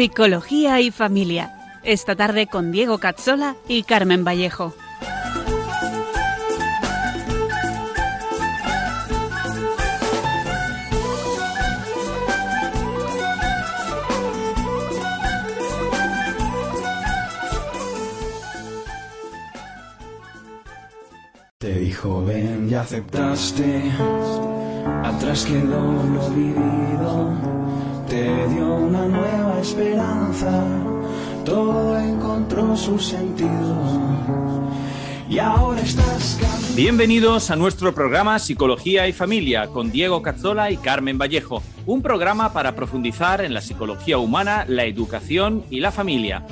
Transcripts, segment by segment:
Psicología y Familia. Esta tarde con Diego Cazzola y Carmen Vallejo. Te dijo ven y aceptaste, atrás quedó lo vivido, te dio una nueva esperanza, todo encontró su sentido y ahora estás Bienvenidos a nuestro programa Psicología y Familia con Diego Cazzola y Carmen Vallejo, un programa para profundizar en la psicología humana, la educación y la familia.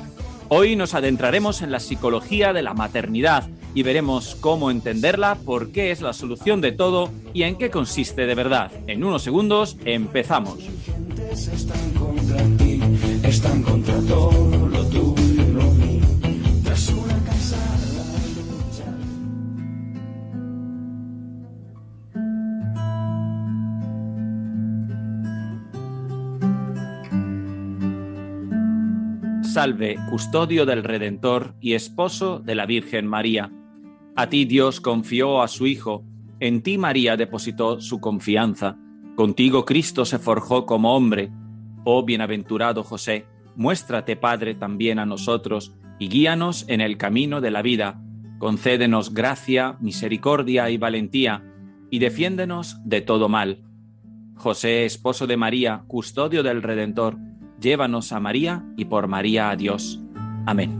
Hoy nos adentraremos en la psicología de la maternidad y veremos cómo entenderla, por qué es la solución de todo y en qué consiste de verdad. En unos segundos empezamos. Están contra todo lo tuyo y lo mío. Tras una cansada lucha. Salve, custodio del Redentor y esposo de la Virgen María. A ti Dios confió a su Hijo, en ti María depositó su confianza, contigo Cristo se forjó como hombre. Oh bienaventurado José, muéstrate Padre también a nosotros y guíanos en el camino de la vida. Concédenos gracia, misericordia y valentía, y defiéndenos de todo mal. José, esposo de María, custodio del Redentor, llévanos a María y por María a Dios. Amén.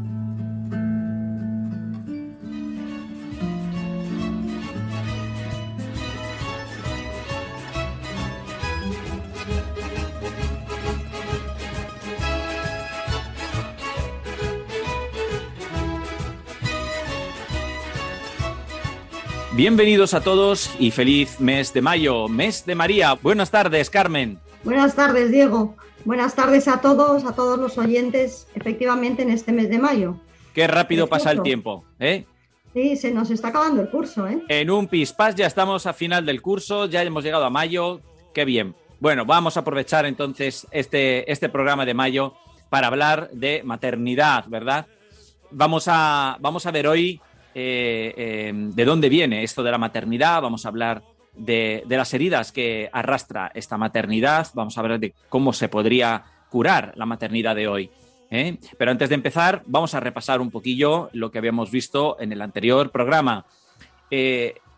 Bienvenidos a todos y feliz mes de mayo, mes de María. Buenas tardes, Carmen. Buenas tardes, Diego. Buenas tardes a todos, a todos los oyentes, efectivamente en este mes de mayo. Qué rápido pasa el tiempo, ¿eh? Sí, se nos está acabando el curso, ¿eh? En un pispás ya estamos a final del curso, ya hemos llegado a mayo. Qué bien. Bueno, vamos a aprovechar entonces este, este programa de mayo para hablar de maternidad, ¿verdad? Vamos a, vamos a ver hoy eh, eh, de dónde viene esto de la maternidad, vamos a hablar de, las heridas que arrastra esta maternidad, vamos a hablar de cómo se podría curar la maternidad de hoy. ¿eh? Pero antes de empezar, vamos a repasar un poquillo lo que habíamos visto en el anterior programa.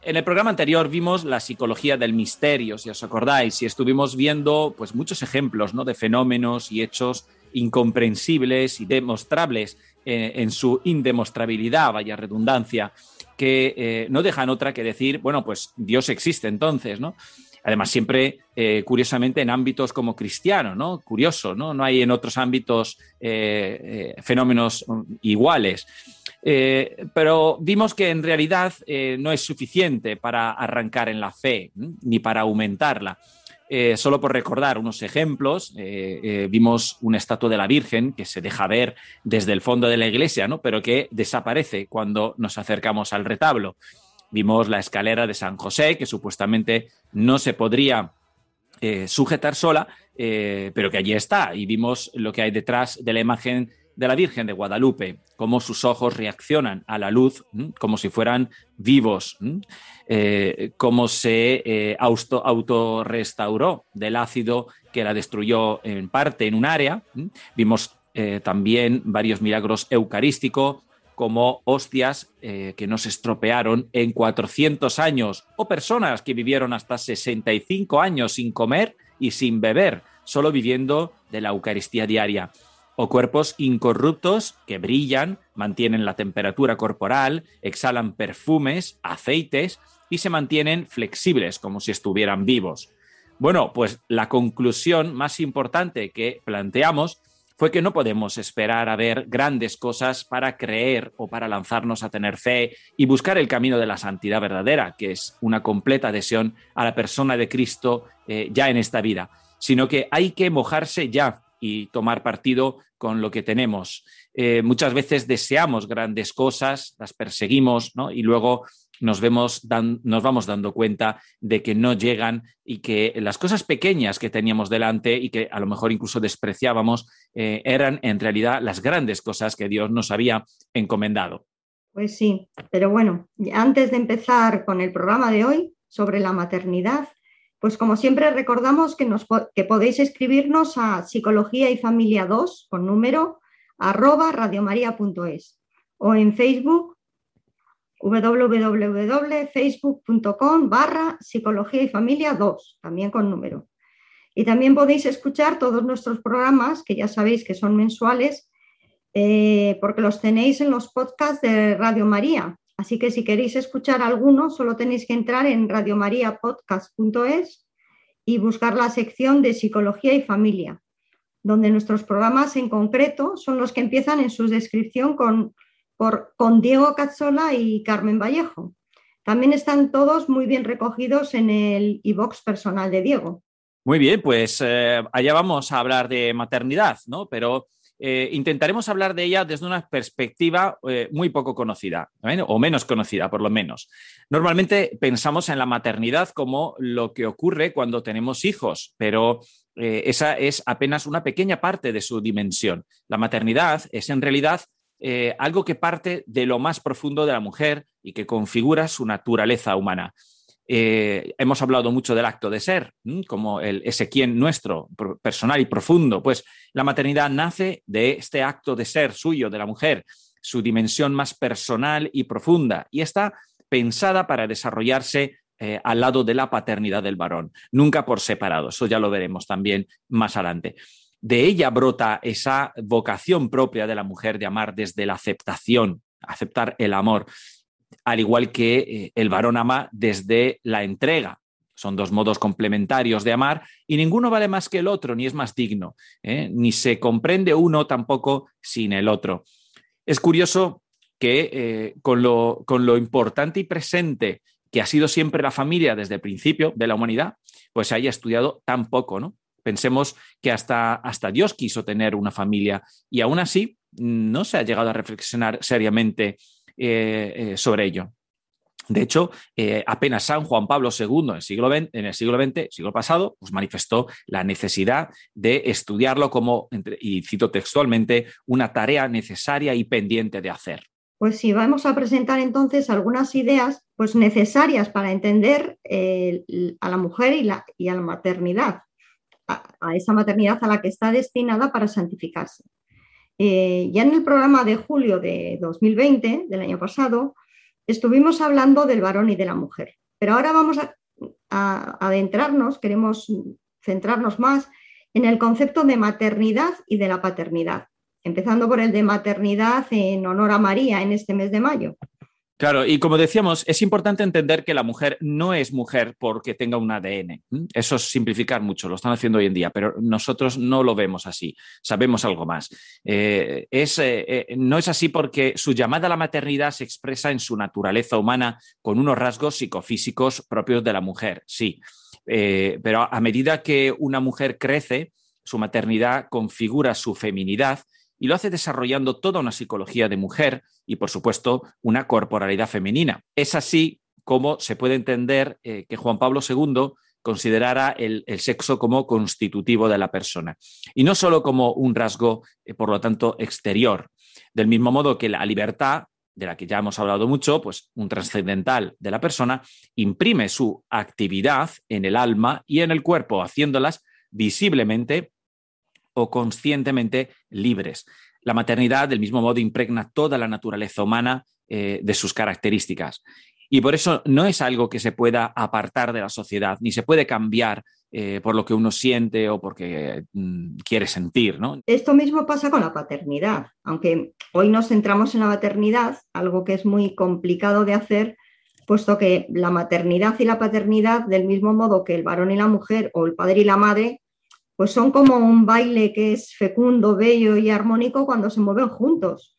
En el programa anterior vimos la psicología del misterio, si os acordáis, y estuvimos viendo pues, muchos ejemplos ¿no? de fenómenos y hechos incomprensibles y demostrables eh, en su indemostrabilidad, vaya redundancia, que eh, no dejan otra que decir, bueno, pues Dios existe entonces, ¿no? Además, siempre, eh, curiosamente, en ámbitos como cristiano, ¿no? Curioso, ¿no? No hay en otros ámbitos fenómenos mm, iguales. Pero vimos que en realidad no es suficiente para arrancar en la fe, ni para aumentarla. Eh, solo por recordar unos ejemplos, eh, eh, vimos una estatua de la Virgen que se deja ver desde el fondo de la iglesia, ¿no? pero que desaparece cuando nos acercamos al retablo. Vimos la escalera de San José, que supuestamente no se podría sujetar sola, pero que allí está. Y vimos lo que hay detrás de la imagen de la Virgen de Guadalupe, cómo sus ojos reaccionan a la luz como si fueran vivos. Eh, cómo se eh, auto, autorrestauró del ácido que la destruyó en parte en un área. Vimos eh, también varios milagros eucarísticos, como hostias eh, que no se estropearon en 400 años, o personas que vivieron hasta 65 años sin comer y sin beber, solo viviendo de la Eucaristía diaria, o cuerpos incorruptos que brillan, mantienen la temperatura corporal, exhalan perfumes, aceites y se mantienen flexibles como si estuvieran vivos. Bueno, pues la conclusión más importante que planteamos fue que no podemos esperar a ver grandes cosas para creer o para lanzarnos a tener fe y buscar el camino de la santidad verdadera, que es una completa adhesión a la persona de Cristo eh, ya en esta vida, sino que hay que mojarse ya y tomar partido con lo que tenemos. Eh, muchas veces deseamos grandes cosas, las perseguimos ¿no? y luego nos, vemos nos vamos dando cuenta de que no llegan y que las cosas pequeñas que teníamos delante y que a lo mejor incluso despreciábamos eh, eran en realidad las grandes cosas que Dios nos había encomendado. Pues sí, pero bueno, antes de empezar con el programa de hoy sobre la maternidad, pues como siempre recordamos que, nos, que podéis escribirnos a psicología y familia 2 con número arroba radiomaria.es o en Facebook www.facebook.com barra psicología y familia 2, también con número. Y también podéis escuchar todos nuestros programas, que ya sabéis que son mensuales, eh, porque los tenéis en los podcasts de Radio María. Así que si queréis escuchar alguno, solo tenéis que entrar en radiomariapodcast.es y buscar la sección de Psicología y Familia, donde nuestros programas en concreto son los que empiezan en su descripción con, con Diego Cazzola y Carmen Vallejo. También están todos muy bien recogidos en el iBox personal de Diego. Muy bien, pues eh, allá vamos a hablar de maternidad, ¿no? Pero eh, intentaremos hablar de ella desde una perspectiva eh, muy poco conocida, o menos conocida, por lo menos. Normalmente pensamos en la maternidad como lo que ocurre cuando tenemos hijos, pero eh, esa es apenas una pequeña parte de su dimensión. La maternidad es en realidad algo que parte de lo más profundo de la mujer y que configura su naturaleza humana. Eh, hemos hablado mucho del acto de ser, como el, ese quien nuestro, personal y profundo. Pues la maternidad nace de este acto de ser suyo, de la mujer, su dimensión más personal y profunda, y está pensada para desarrollarse eh, al lado de la paternidad del varón, nunca por separado. Eso ya lo veremos también más adelante. De ella brota esa vocación propia de la mujer de amar desde la aceptación, aceptar el amor al igual que eh, el varón ama desde la entrega. Son dos modos complementarios de amar y ninguno vale más que el otro, ni es más digno, ¿eh? ni se comprende uno tampoco sin el otro. Es curioso que eh, con, lo, con, lo, importante y presente que ha sido siempre la familia desde el principio de la humanidad, pues se haya estudiado tan poco, ¿no? Pensemos que hasta, hasta Dios quiso tener una familia y aún así no se ha llegado a reflexionar seriamente eh, eh, sobre ello. De hecho, eh, apenas San Juan Pablo II en el siglo XX, en el siglo, XX, siglo pasado, pues manifestó la necesidad de estudiarlo como, y cito textualmente, una tarea necesaria y pendiente de hacer. Pues sí, vamos a presentar entonces algunas ideas pues, necesarias para entender a la mujer y, la, y a la maternidad, a esa maternidad a la que está destinada para santificarse. Eh, ya en el programa de julio de 2020, del año pasado, estuvimos hablando del varón y de la mujer. Pero ahora vamos a, adentrarnos, queremos centrarnos más en el concepto de maternidad y de la paternidad, empezando por el de maternidad en honor a María en este mes de mayo. Claro, y como decíamos, es importante entender que la mujer no es mujer porque tenga un ADN. Eso es simplificar mucho, lo están haciendo hoy en día, pero nosotros no lo vemos así, sabemos algo más. Eh, es, eh, eh, no es así porque su llamada a la maternidad se expresa en su naturaleza humana con unos rasgos psicofísicos propios de la mujer, sí. pero a medida que una mujer crece, su maternidad configura su feminidad y lo hace desarrollando toda una psicología de mujer y, por supuesto, una corporalidad femenina. Es así como se puede entender eh, que Juan Pablo II considerara el, sexo como constitutivo de la persona y no solo como un rasgo, eh, por lo tanto, exterior. Del mismo modo que la libertad, de la que ya hemos hablado mucho, pues un trascendental de la persona, imprime su actividad en el alma y en el cuerpo, haciéndolas visiblemente o conscientemente libres. La maternidad, del mismo modo, impregna toda la naturaleza humana eh, de sus características. Y por eso no es algo que se pueda apartar de la sociedad, ni se puede cambiar eh, por lo que uno siente o porque mm, quiere sentir. ¿no? Esto mismo pasa con la paternidad, aunque hoy nos centramos en la maternidad, algo que es muy complicado de hacer, puesto que la maternidad y la paternidad, del mismo modo que el varón y la mujer o el padre y la madre, pues son como un baile que es fecundo, bello y armónico cuando se mueven juntos,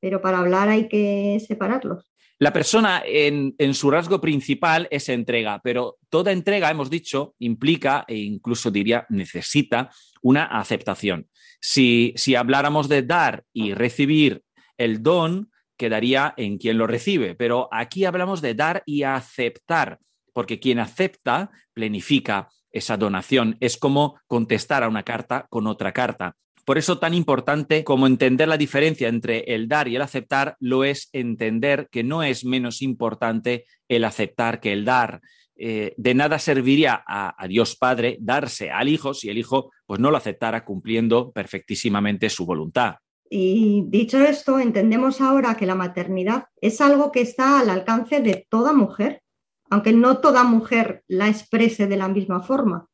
pero para hablar hay que separarlos. La persona en, su rasgo principal es entrega, pero toda entrega, hemos dicho, implica e incluso diría necesita una aceptación. Si, si habláramos de dar y recibir el don, quedaría en quien lo recibe, pero aquí hablamos de dar y aceptar, porque quien acepta planifica esa donación. Es como contestar a una carta con otra carta. Por eso tan importante como entender la diferencia entre el dar y el aceptar lo es entender que no es menos importante el aceptar que el dar. Eh, de nada serviría a, a, Dios Padre darse al Hijo si el Hijo pues, no lo aceptara cumpliendo perfectísimamente su voluntad. Y dicho esto, entendemos ahora que la maternidad es algo que está al alcance de toda mujer, aunque no toda mujer la exprese de la misma forma.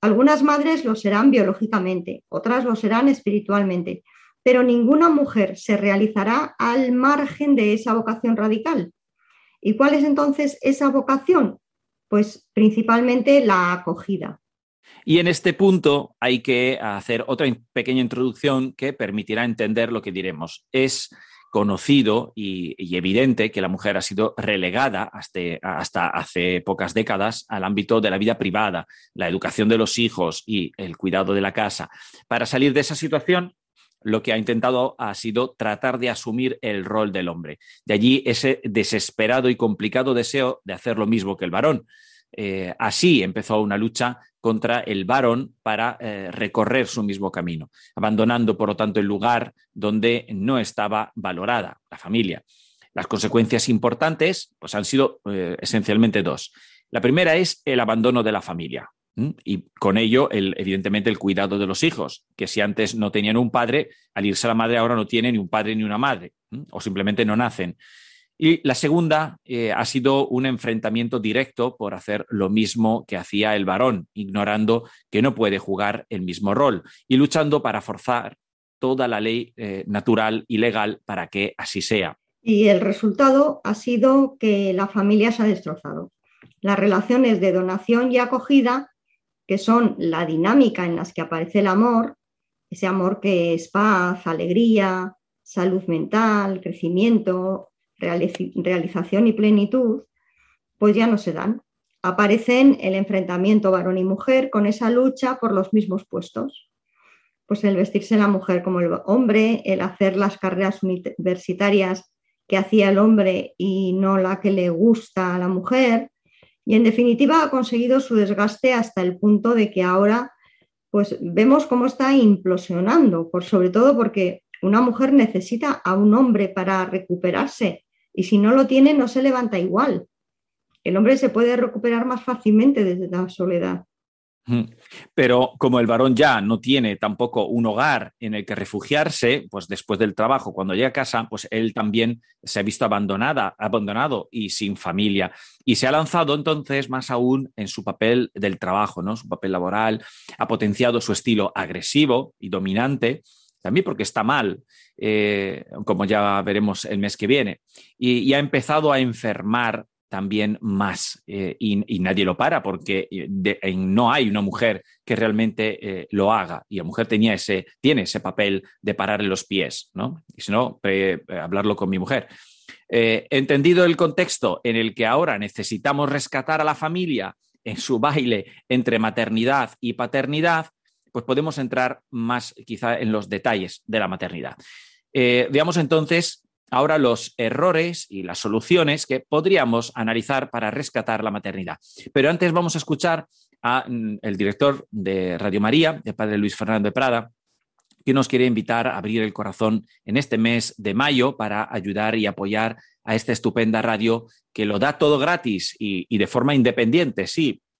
Algunas madres lo serán biológicamente, otras lo serán espiritualmente, pero ninguna mujer se realizará al margen de esa vocación radical. ¿Y cuál es entonces esa vocación? Pues principalmente la acogida. Y en este punto hay que hacer otra pequeña introducción que permitirá entender lo que diremos. Es conocido y, evidente que la mujer ha sido relegada hasta, hasta, hace pocas décadas al ámbito de la vida privada, la educación de los hijos y el cuidado de la casa. Para salir de esa situación, lo que ha intentado ha sido tratar de asumir el rol del hombre. De allí ese desesperado y complicado deseo de hacer lo mismo que el varón. Eh, así empezó una lucha contra el varón para eh, recorrer su mismo camino, abandonando, por lo tanto, el lugar donde no estaba valorada la familia. Las consecuencias importantes pues, han sido eh, esencialmente dos. La primera es el abandono de la familia. Y con ello, el, evidentemente, el cuidado de los hijos, que si antes no tenían un padre, al irse a la madre ahora no tienen ni un padre ni una madre, o simplemente no nacen. Y la segunda eh, ha sido un enfrentamiento directo por hacer lo mismo que hacía el varón, ignorando que no puede jugar el mismo rol y luchando para forzar toda la ley eh, natural y legal para que así sea. Y el resultado ha sido que la familia se ha destrozado. Las relaciones de donación y acogida, que son la dinámica en las que aparece el amor, ese amor que es paz, alegría, salud mental, crecimiento, realización y plenitud, pues ya no se dan. Aparecen el enfrentamiento varón y mujer con esa lucha por los mismos puestos. Pues el vestirse la mujer como el hombre, el hacer las carreras universitarias que hacía el hombre y no la que le gusta a la mujer. Y en definitiva ha conseguido su desgaste hasta el punto de que ahora pues vemos cómo está implosionando, por sobre todo porque una mujer necesita a un hombre para recuperarse y si no lo tiene, no se levanta igual. El hombre se puede recuperar más fácilmente desde la soledad. Pero como el varón ya no tiene tampoco un hogar en el que refugiarse, pues después del trabajo, cuando llega a casa, pues él también se ha visto abandonada, abandonado y sin familia. Y se ha lanzado entonces más aún en su papel del trabajo, ¿no? Su papel laboral, ha potenciado su estilo agresivo y dominante también porque está mal, eh, como ya veremos el mes que viene, y, ha empezado a enfermar también más eh, y, nadie lo para porque eh, no hay una mujer que realmente lo haga y la mujer tenía ese, tiene ese papel de pararle los pies, ¿no? Y si no, hablarlo con mi mujer. entendido el contexto en el que ahora necesitamos rescatar a la familia en su baile entre maternidad y paternidad, pues podemos entrar más quizá en los detalles de la maternidad. Eh, veamos entonces ahora los errores y las soluciones que podríamos analizar para rescatar la maternidad. Pero antes vamos a escuchar al mm, director de Radio María, el padre Luis Fernando de Prada, que nos quiere invitar a abrir el corazón en este mes de mayo para ayudar y apoyar a esta estupenda radio que lo da todo gratis y, y de forma independiente, sí,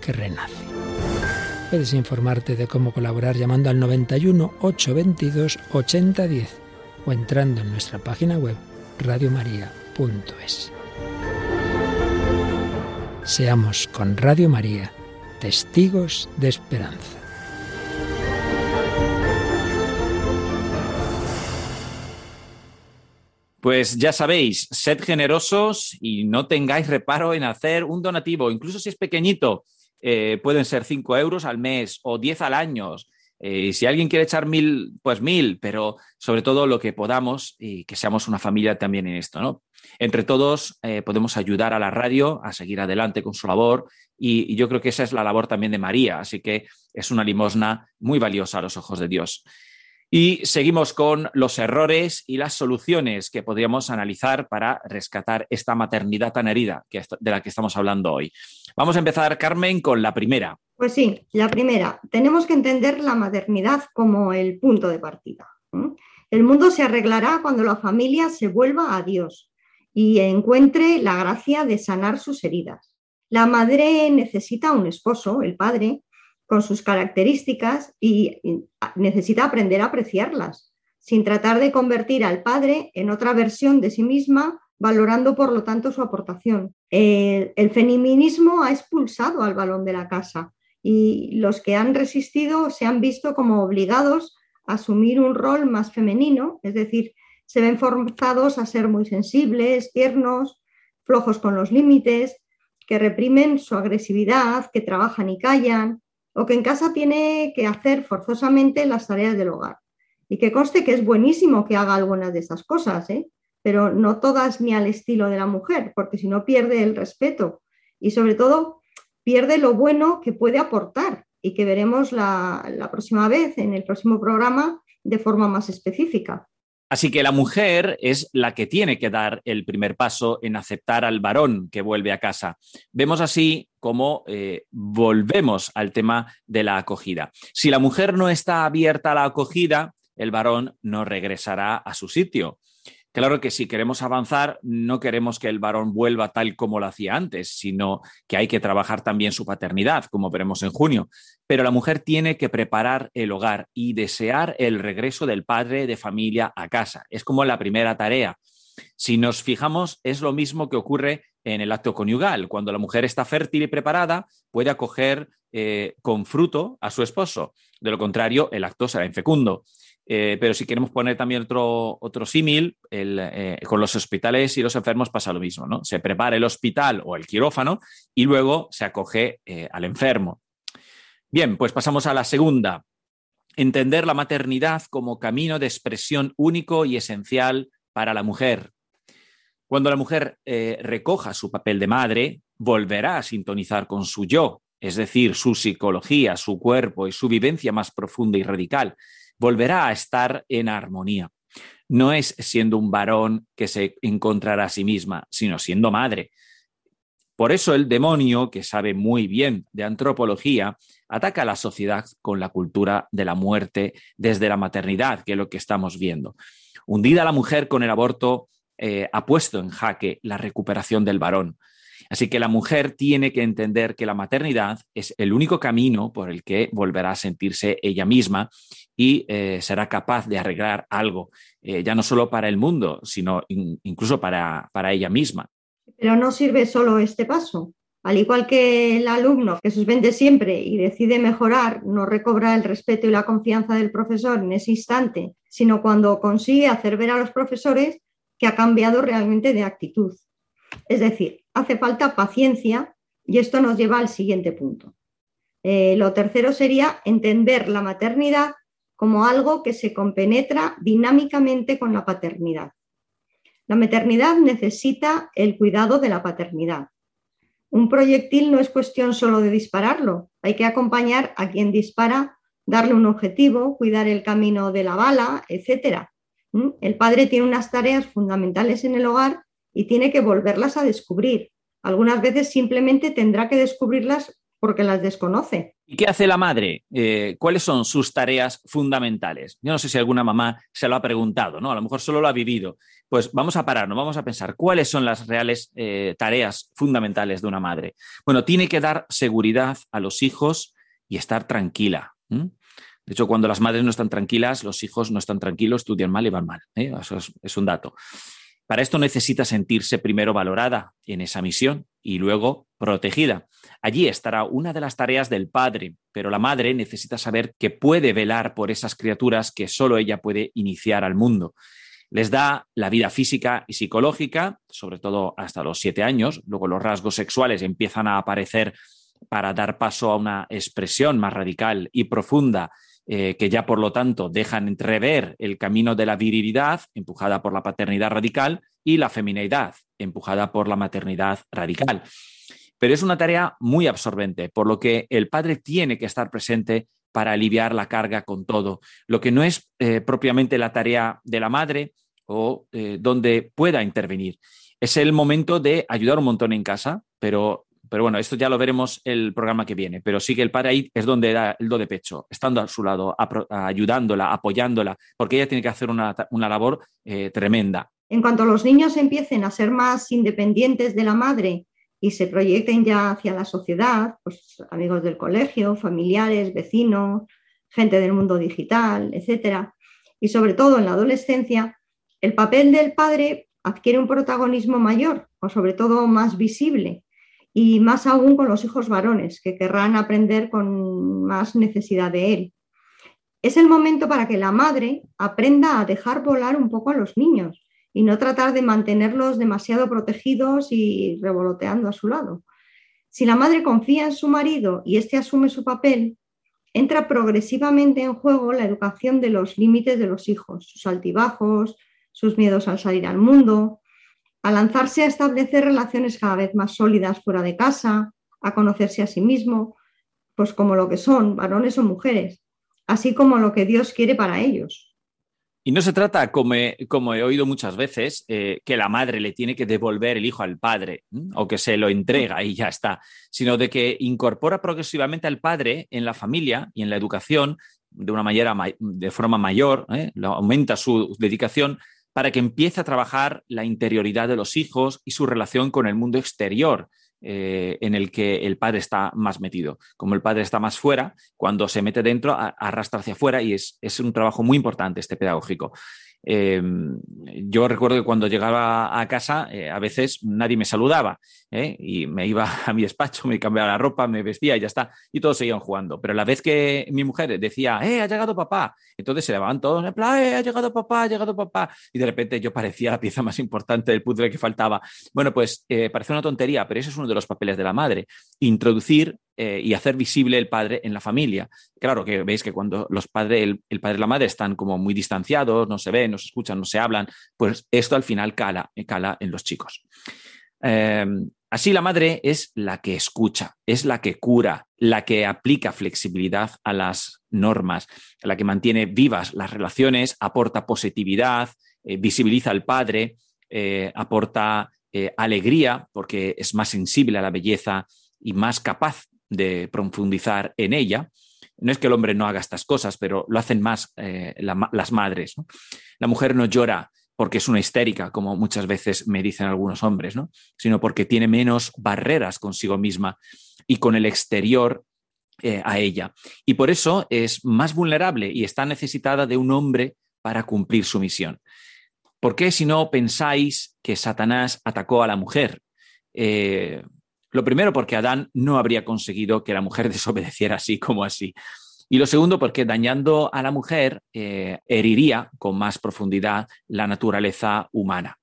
que renace. Puedes informarte de cómo colaborar llamando al 91 822 8010 o entrando en nuestra página web radiomaria.es. Seamos con Radio María testigos de esperanza. Pues ya sabéis, sed generosos y no tengáis reparo en hacer un donativo, incluso si es pequeñito, eh, pueden ser 5 euros al mes o 10 al año. Eh, si alguien quiere echar mil, pues mil, pero sobre todo lo que podamos y que seamos una familia también en esto, ¿no? Entre todos eh, podemos ayudar a la radio a seguir adelante con su labor y, yo creo que esa es la labor también de María, así que es una limosna muy valiosa a los ojos de Dios. Y seguimos con los errores y las soluciones que podríamos analizar para rescatar esta maternidad tan herida de la que estamos hablando hoy. Vamos a empezar, Carmen, con la primera. Pues sí, la primera. Tenemos que entender la maternidad como el punto de partida. El mundo se arreglará cuando la familia se vuelva a Dios y encuentre la gracia de sanar sus heridas. La madre necesita un esposo, el padre, con sus características y necesita aprender a apreciarlas, sin tratar de convertir al padre en otra versión de sí misma, valorando por lo tanto su aportación. El, feminismo ha expulsado al balón de la casa y los que han resistido se han visto como obligados a asumir un rol más femenino, es decir, se ven forzados a ser muy sensibles, tiernos, flojos con los límites, que reprimen su agresividad, que trabajan y callan, o que en casa tiene que hacer forzosamente las tareas del hogar. Y que conste que es buenísimo que haga algunas de esas cosas, ¿eh? pero no todas ni al estilo de la mujer, porque si no pierde el respeto y sobre todo pierde lo bueno que puede aportar y que veremos la, la próxima vez en el próximo programa de forma más específica. Así que la mujer es la que tiene que dar el primer paso en aceptar al varón que vuelve a casa. Vemos así cómo eh, volvemos al tema de la acogida. Si la mujer no está abierta a la acogida, el varón no regresará a su sitio. Claro que si queremos avanzar, no queremos que el varón vuelva tal como lo hacía antes, sino que hay que trabajar también su paternidad, como veremos en junio. Pero la mujer tiene que preparar el hogar y desear el regreso del padre de familia a casa. Es como la primera tarea. Si nos fijamos, es lo mismo que ocurre en el acto conyugal. Cuando la mujer está fértil y preparada, puede acoger eh, con fruto a su esposo. De lo contrario, el acto será infecundo. Eh, pero si queremos poner también otro, otro símil, eh, con los hospitales y los enfermos pasa lo mismo, ¿no? Se prepara el hospital o el quirófano y luego se acoge eh, al enfermo. Bien, pues pasamos a la segunda. Entender la maternidad como camino de expresión único y esencial para la mujer. Cuando la mujer recoja su papel de madre, volverá a sintonizar con su yo, es decir, su psicología, su cuerpo y su vivencia más profunda y radical volverá a estar en armonía. No es siendo un varón que se encontrará a sí misma, sino siendo madre. Por eso el demonio, que sabe muy bien de antropología, ataca a la sociedad con la cultura de la muerte desde la maternidad, que es lo que estamos viendo. Hundida la mujer con el aborto, eh, ha puesto en jaque la recuperación del varón. Así que la mujer tiene que entender que la maternidad es el único camino por el que volverá a sentirse ella misma y eh, será capaz de arreglar algo, eh, ya no solo para el mundo, sino incluso para, para ella misma. Pero no sirve solo este paso. Al igual que el alumno que suspende siempre y decide mejorar, no recobra el respeto y la confianza del profesor en ese instante, sino cuando consigue hacer ver a los profesores que ha cambiado realmente de actitud. Es decir, hace falta paciencia y esto nos lleva al siguiente punto. Eh, lo tercero sería entender la maternidad como algo que se compenetra dinámicamente con la paternidad. La maternidad necesita el cuidado de la paternidad. un proyectil no es cuestión solo de dispararlo, hay que acompañar a quien dispara, darle un objetivo, cuidar el camino de la bala, etc. ¿Mm? El padre tiene unas tareas fundamentales en el hogar y tiene que volverlas a descubrir. Algunas veces simplemente tendrá que descubrirlas porque las desconoce. ¿Y qué hace la madre? Eh, ¿Cuáles son sus tareas fundamentales? Yo no sé si alguna mamá se lo ha preguntado, ¿no? A lo mejor solo lo ha vivido. Pues vamos a pararnos, vamos a pensar cuáles son las reales eh, tareas fundamentales de una madre. Bueno, tiene que dar seguridad a los hijos y estar tranquila. De hecho, cuando las madres no están tranquilas, los hijos no están tranquilos, estudian mal y van mal. ¿eh? Eso es un dato. Para esto necesita sentirse primero valorada en esa misión y luego protegida. Allí estará una de las tareas del padre, pero la madre necesita saber que puede velar por esas criaturas que solo ella puede iniciar al mundo. Les da la vida física y psicológica, sobre todo hasta los siete años, luego los rasgos sexuales empiezan a aparecer para dar paso a una expresión más radical y profunda eh, que ya por lo tanto dejan entrever el camino de la virilidad, empujada por la paternidad radical, y la feminidad, empujada por la maternidad radical. Pero es una tarea muy absorbente, por lo que el padre tiene que estar presente para aliviar la carga con todo, lo que no es eh, propiamente la tarea de la madre o eh, donde pueda intervenir. Es el momento de ayudar un montón en casa, pero pero bueno, esto ya lo veremos el programa que viene. Pero sí que el padre es donde da el do de pecho, estando a su lado, ayudándola, apoyándola, porque ella tiene que hacer una, labor eh, tremenda. En cuanto los niños empiecen a ser más independientes de la madre y se proyecten ya hacia la sociedad, pues amigos del colegio, familiares, vecinos, gente del mundo digital, etcétera, y sobre todo en la adolescencia, el papel del padre adquiere un protagonismo mayor o sobre todo más visible y más aún con los hijos varones, que querrán aprender con más necesidad de él. Es el momento para que la madre aprenda a dejar volar un poco a los niños y no tratar de mantenerlos demasiado protegidos y revoloteando a su lado. Si la madre confía en su marido y éste asume su papel, entra progresivamente en juego la educación de los límites de los hijos, sus altibajos, sus miedos al salir al mundo, a lanzarse a establecer relaciones cada vez más sólidas fuera de casa, a conocerse a sí mismo, pues como lo que son, varones o mujeres, así como lo que Dios quiere para ellos. Y no se trata, como he, como he oído muchas veces, eh, que la madre le tiene que devolver el hijo al padre o que se lo entrega y ya está, sino de que incorpora progresivamente al padre en la familia y en la educación de una manera de forma mayor, ¿eh? aumenta su dedicación para que empiece a trabajar la interioridad de los hijos y su relación con el mundo exterior. Eh, en el que el padre está más metido. Como el padre está más fuera, cuando se mete dentro, arrastra hacia afuera y es un trabajo muy importante este pedagógico. Em, yo recuerdo que cuando llegaba a casa, eh, a veces nadie me saludaba ¿eh? y me iba a mi despacho, me cambiaba la ropa, me vestía y ya está, y todos seguían jugando. Pero la vez que mi mujer decía, ¡eh, ha llegado papá! Entonces se levantaban todos, en plan, ¡eh, ha llegado papá, ha llegado papá! Y de repente yo parecía la pieza más importante del puzzle que faltaba. Bueno, pues eh, parece una tontería, pero ese es uno de los papeles de la madre, introducir eh, y hacer visible el padre en la familia. Claro que veis que cuando los padres, el, padre y la madre están como muy distanciados, no se ven, no se escuchan, no se hablan, pues esto al final cala, eh, cala en los chicos. Em, así la madre es la que escucha, es la que cura, la que aplica flexibilidad a las normas, la que mantiene vivas las relaciones, aporta positividad, eh, visibiliza al padre, aporta alegría porque es más sensible a la belleza y más capaz de profundizar en ella. No es que el hombre no haga estas cosas, pero lo hacen más eh, las madres. La mujer no llora porque es una histérica, como muchas veces me dicen algunos hombres, ¿no? sino porque tiene menos barreras consigo misma y con el exterior eh, a ella. Y por eso es más vulnerable y está necesitada de un hombre para cumplir su misión. ¿Por qué si no pensáis que Satanás atacó a la mujer? Eh, lo primero, porque Adán no habría conseguido que la mujer desobedeciera así como así. Y lo segundo, porque dañando a la mujer eh, heriría con más profundidad la naturaleza humana.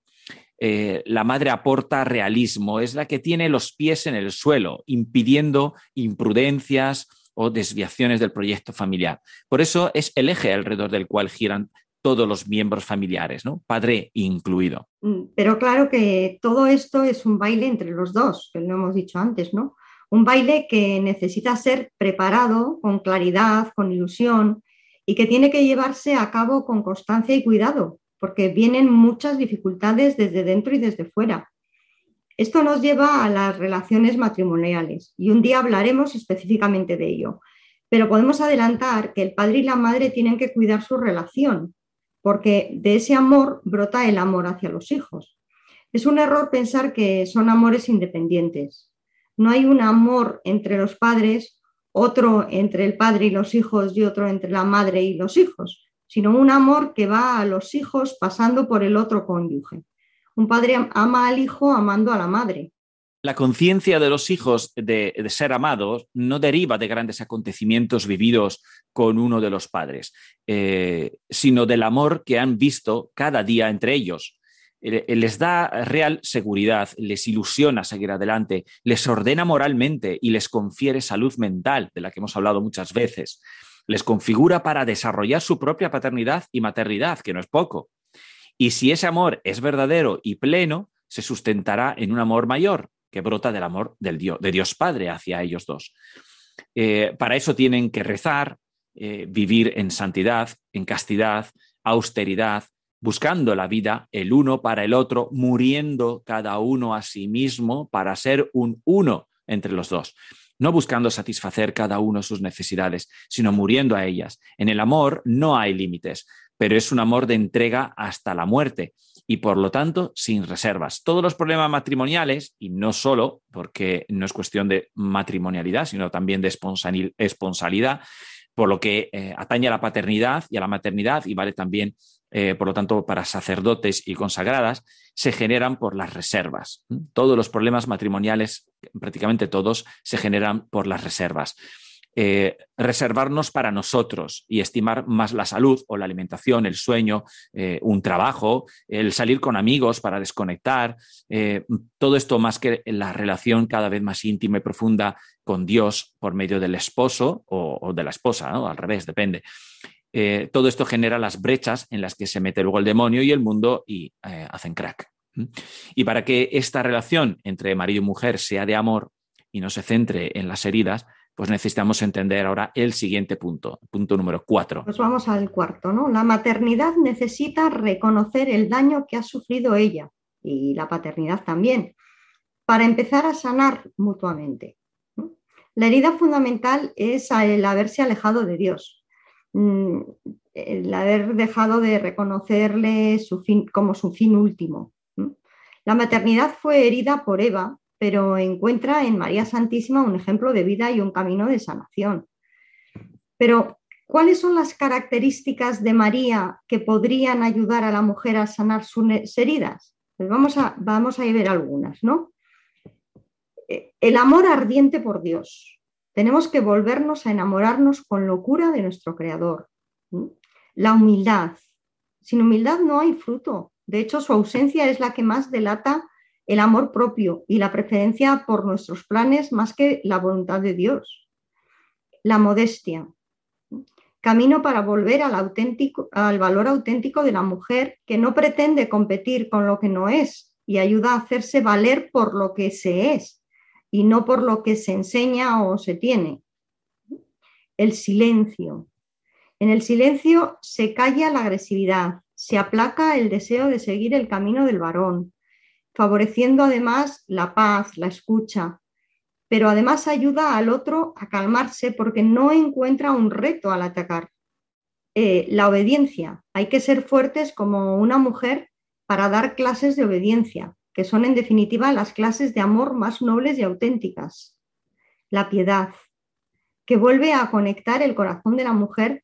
Eh, la madre aporta realismo, es la que tiene los pies en el suelo, impidiendo imprudencias o desviaciones del proyecto familiar. Por eso es el eje alrededor del cual giran todos los miembros familiares, ¿no? Padre incluido. Mm, pero claro que todo esto es un baile entre los dos, que lo hemos dicho antes, ¿no? Un baile que necesita ser preparado con claridad, con ilusión y que tiene que llevarse a cabo con constancia y cuidado, porque vienen muchas dificultades desde dentro y desde fuera. Esto nos lleva a las relaciones matrimoniales y un día hablaremos específicamente de ello. Pero podemos adelantar que el padre y la madre tienen que cuidar su relación, porque de ese amor brota el amor hacia los hijos. Es un error pensar que son amores independientes. No hay un amor entre los padres, otro entre el padre y los hijos y otro entre la madre y los hijos, sino un amor que va a los hijos pasando por el otro cónyuge. Un padre ama al hijo amando a la madre. La conciencia de los hijos de, ser amados no deriva de grandes acontecimientos vividos con uno de los padres, eh, sino del amor que han visto cada día entre ellos. Eh, les da real seguridad, les ilusiona seguir adelante, les ordena moralmente y les confiere salud mental, de la que hemos hablado muchas veces. Les configura para desarrollar su propia paternidad y maternidad, que no es poco. Y si ese amor es verdadero y pleno, se sustentará en un amor mayor, que brota del amor del Dios, de Dios Padre hacia ellos dos. Eh, para eso tienen que rezar, eh, vivir en santidad, en castidad, austeridad, buscando la vida el uno para el otro, muriendo cada uno a sí mismo para ser un uno entre los dos no buscando satisfacer cada uno sus necesidades, sino muriendo a ellas. En el amor no hay límites, pero es un amor de entrega hasta la muerte y por lo tanto sin reservas. Todos los problemas matrimoniales, y no solo porque no es cuestión de matrimonialidad, sino también de esponsalidad, por lo que eh, atañe a la paternidad y a la maternidad, y vale también, eh, por lo tanto, para sacerdotes y consagradas, se generan por las reservas. Todos los problemas matrimoniales, prácticamente todos, se generan por las reservas. Eh, reservarnos para nosotros y estimar más la salud o la alimentación, el sueño, eh, un trabajo, el salir con amigos para desconectar, eh, todo esto más que la relación cada vez más íntima y profunda con Dios por medio del esposo o, de la esposa, al revés, depende. todo esto genera las brechas en las que se mete luego el demonio y el mundo y hacen crack. Y para que esta relación entre marido y mujer sea de amor y no se centre en las heridas, pues necesitamos entender ahora el siguiente punto, punto número cuatro. Pues vamos al cuarto, ¿no? La maternidad necesita reconocer el daño que ha sufrido ella y la paternidad también, para empezar a sanar mutuamente. La herida fundamental es el haberse alejado de Dios, mm, el haber dejado de reconocerle su fin, como su fin último. La maternidad fue herida por Eva pero encuentra en María Santísima un ejemplo de vida y un camino de sanación. Pero, ¿cuáles son las características de María que podrían ayudar a la mujer a sanar sus heridas? Pues vamos a, vamos a ver algunas, ¿no? Eh, el amor ardiente por Dios. Tenemos que volvernos a enamorarnos con locura de nuestro Creador. La humildad. Sin humildad no hay fruto. De hecho, su ausencia es la que más delata el amor propio y la preferencia por nuestros planes más que la voluntad de Dios. La modestia, camino para volver al, auténtico, al valor auténtico de la mujer que no pretende competir con lo que no es y ayuda a hacerse valer por lo que se es y no por lo que se enseña o se tiene. El silencio. En el silencio se calla la agresividad, se aplaca el deseo de seguir el camino del varón, favoreciendo además la paz, la escucha, pero además ayuda al otro a calmarse porque no encuentra un reto al atacar. Eh, la obediencia. Hay que ser fuertes como una mujer para dar clases de obediencia, que son en definitiva las clases de amor más nobles y auténticas. La piedad, que vuelve a conectar el corazón de la mujer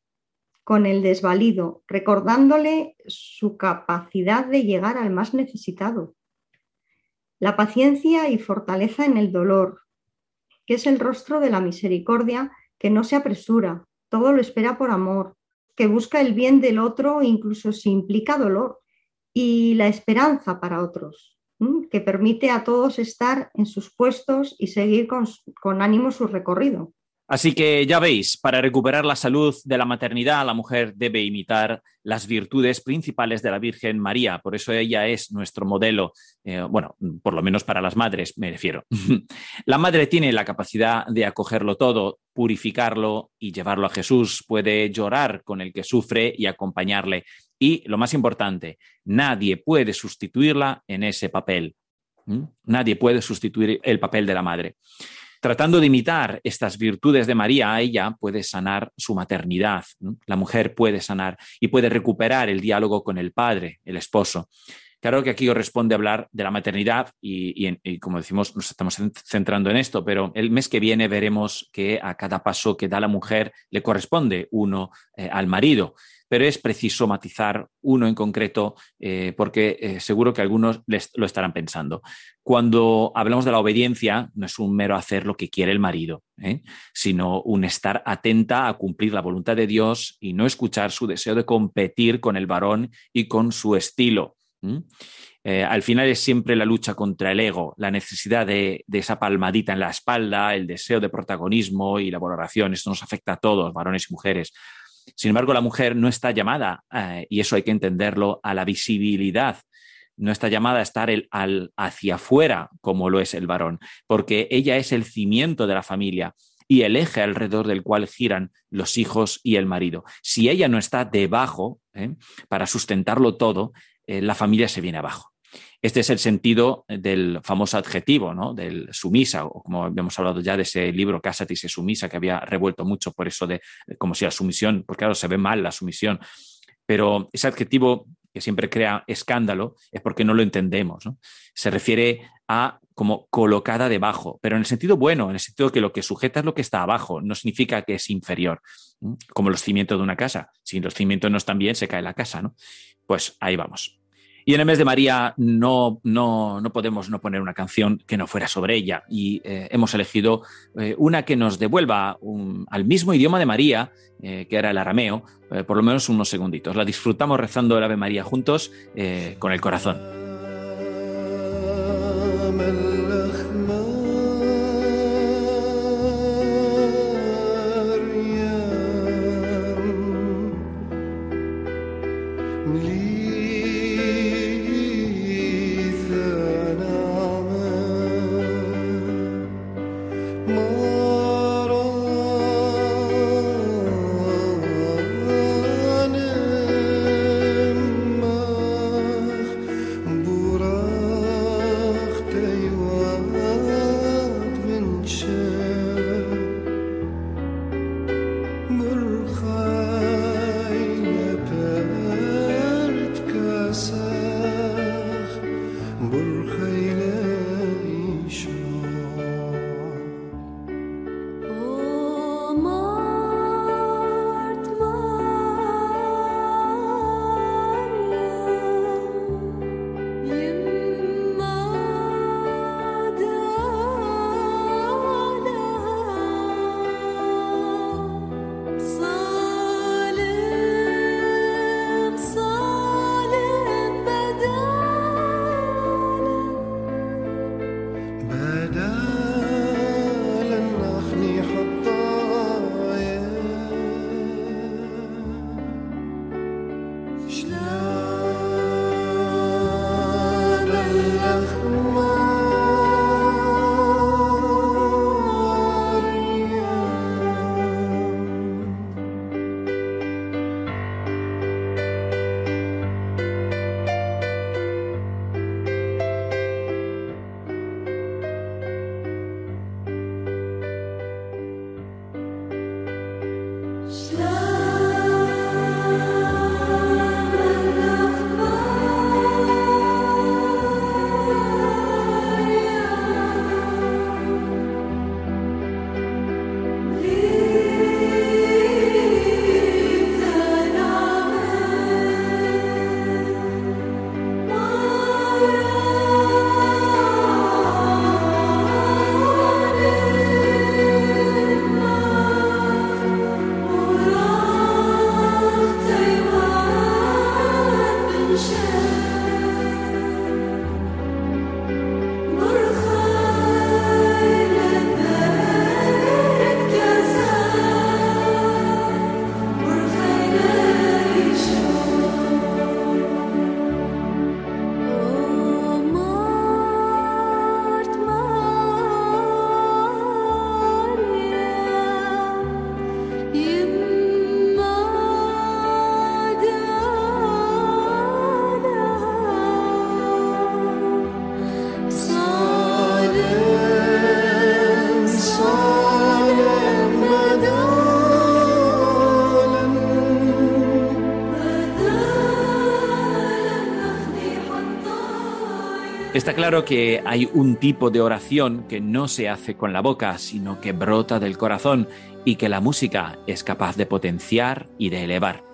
con el desvalido, recordándole su capacidad de llegar al más necesitado la paciencia y fortaleza en el dolor, que es el rostro de la misericordia que no se apresura, todo lo espera por amor, que busca el bien del otro incluso si implica dolor, y la esperanza para otros, que permite a todos estar en sus puestos y seguir con, ánimo su recorrido. Así que ya veis, para recuperar la salud de la maternidad, la mujer debe imitar las virtudes principales de la Virgen María. Por eso ella es nuestro modelo, eh, bueno, por lo menos para las madres, me refiero. la madre tiene la capacidad de acogerlo todo, purificarlo y llevarlo a Jesús. Puede llorar con el que sufre y acompañarle. Y lo más importante, nadie puede sustituirla en ese papel. ¿Mm? Nadie puede sustituir el papel de la madre. Tratando de imitar estas virtudes de María, ella puede sanar su maternidad. La mujer puede sanar y puede recuperar el diálogo con el padre, el esposo. Claro que aquí corresponde hablar de la maternidad y, como decimos, nos estamos centrando en esto, pero el mes que viene veremos que a cada paso que da la mujer le corresponde uno eh, al marido pero es preciso matizar uno en concreto eh, porque eh, seguro que algunos lo estarán pensando. Cuando hablamos de la obediencia, no es un mero hacer lo que quiere el marido, ¿eh? sino un estar atenta a cumplir la voluntad de Dios y no escuchar su deseo de competir con el varón y con su estilo. al final es siempre la lucha contra el ego, la necesidad de, de, esa palmadita en la espalda, el deseo de protagonismo y la valoración. Esto nos afecta a todos, varones y mujeres. Sin embargo, la mujer no está llamada, eh, y eso hay que entenderlo, a la visibilidad. No está llamada a estar al, hacia afuera como lo es el varón, porque ella es el cimiento de la familia y el eje alrededor del cual giran los hijos y el marido. Si ella no está debajo eh, para sustentarlo todo, eh, la familia se viene abajo. Este es el sentido del famoso adjetivo, ¿no? Del sumisa, o como habíamos hablado ya de ese libro Cásate y sumisa, que había revuelto mucho por eso de como si la sumisión, porque claro, se ve mal la sumisión, pero ese adjetivo que siempre crea escándalo es porque no lo entendemos. ¿no? Se refiere a como colocada debajo, pero en el sentido bueno, en el sentido que lo que sujeta es lo que está abajo, no significa que es inferior, como los cimientos de una casa. Si los cimientos no están bien, se cae la casa, ¿no? Pues ahí vamos. Y en el mes de María no, no, no podemos no poner una canción que no fuera sobre ella. Y eh, hemos elegido eh, una que nos devuelva al mismo idioma de María, eh, que era el arameo, por lo menos unos segunditos. La disfrutamos rezando el Ave María juntos con el corazón. Claro que hay un tipo de oración que no se hace con la boca, sino que brota del corazón y que la música es capaz de potenciar y de elevar.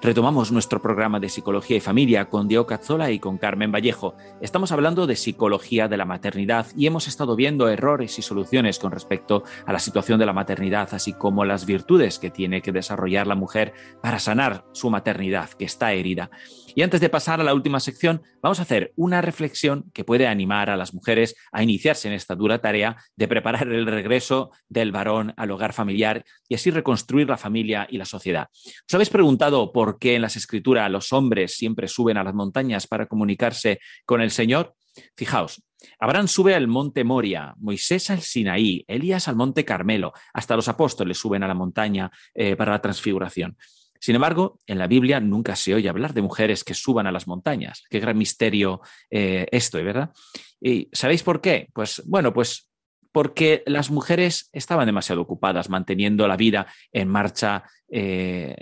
Retomamos nuestro programa de Psicología y Familia con Diego Cazzola y con Carmen Vallejo. Estamos hablando de psicología de la maternidad y hemos estado viendo errores y soluciones con respecto a la situación de la maternidad, así como las virtudes que tiene que desarrollar la mujer para sanar su maternidad, que está herida. Y antes de pasar a la última sección, vamos a hacer una reflexión que puede animar a las mujeres a iniciarse en esta dura tarea de preparar el regreso del varón al hogar familiar y así reconstruir la familia y la sociedad. ¿Os habéis preguntado por qué en las escrituras los hombres siempre suben a las montañas para comunicarse con el Señor? Fijaos, Abraham sube al monte Moria, Moisés al Sinaí, Elías al monte Carmelo, hasta los apóstoles suben a la montaña eh, para la transfiguración. Sin embargo, en la Biblia nunca se oye hablar de mujeres que suban a las montañas. Qué gran misterio eh, esto, ¿verdad? ¿Y sabéis por qué? Pues bueno, pues porque las mujeres estaban demasiado ocupadas manteniendo la vida en marcha. Eh,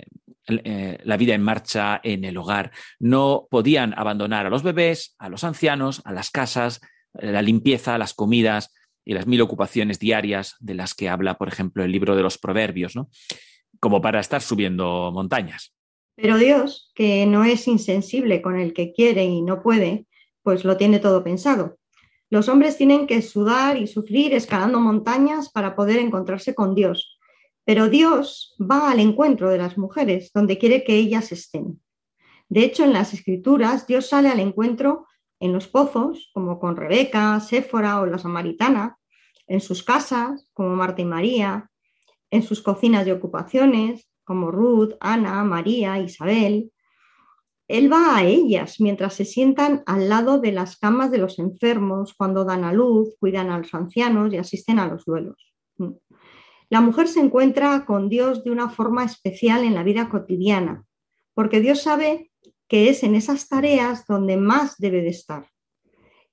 eh, la vida en marcha en el hogar. No podían abandonar a los bebés, a los ancianos, a las casas, la limpieza, las comidas y las mil ocupaciones diarias de las que habla, por ejemplo, el libro de los Proverbios. ¿no? Como para estar subiendo montañas. Pero Dios, que no es insensible con el que quiere y no puede, pues lo tiene todo pensado. Los hombres tienen que sudar y sufrir escalando montañas para poder encontrarse con Dios. Pero Dios va al encuentro de las mujeres, donde quiere que ellas estén. De hecho, en las escrituras, Dios sale al encuentro en los pozos, como con Rebeca, Séfora o la Samaritana, en sus casas, como Marta y María, en sus cocinas de ocupaciones, como Ruth, Ana, María, Isabel. Él va a ellas mientras se sientan al lado de las camas de los enfermos, cuando dan a luz, cuidan a los ancianos y asisten a los duelos. La mujer se encuentra con Dios de una forma especial en la vida cotidiana, porque Dios sabe que es en esas tareas donde más debe de estar.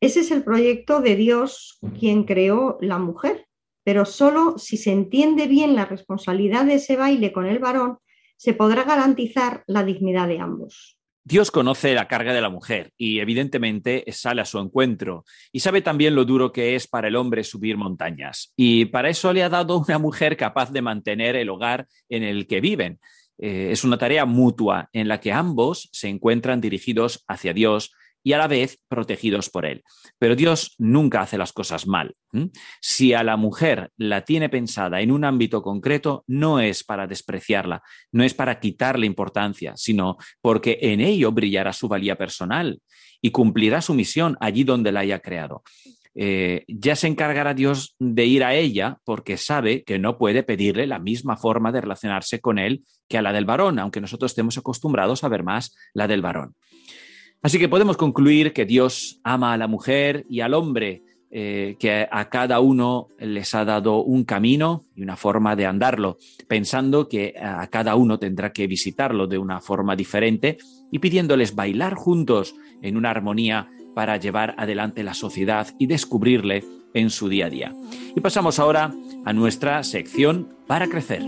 Ese es el proyecto de Dios quien creó la mujer pero solo si se entiende bien la responsabilidad de ese baile con el varón, se podrá garantizar la dignidad de ambos. Dios conoce la carga de la mujer y evidentemente sale a su encuentro y sabe también lo duro que es para el hombre subir montañas. Y para eso le ha dado una mujer capaz de mantener el hogar en el que viven. Eh, es una tarea mutua en la que ambos se encuentran dirigidos hacia Dios y a la vez protegidos por Él. Pero Dios nunca hace las cosas mal. Si a la mujer la tiene pensada en un ámbito concreto, no es para despreciarla, no es para quitarle importancia, sino porque en ello brillará su valía personal y cumplirá su misión allí donde la haya creado. Eh, ya se encargará Dios de ir a ella porque sabe que no puede pedirle la misma forma de relacionarse con él que a la del varón, aunque nosotros estemos acostumbrados a ver más la del varón. Así que podemos concluir que Dios ama a la mujer y al hombre, eh, que a cada uno les ha dado un camino y una forma de andarlo, pensando que a cada uno tendrá que visitarlo de una forma diferente y pidiéndoles bailar juntos en una armonía para llevar adelante la sociedad y descubrirle en su día a día. Y pasamos ahora a nuestra sección para crecer.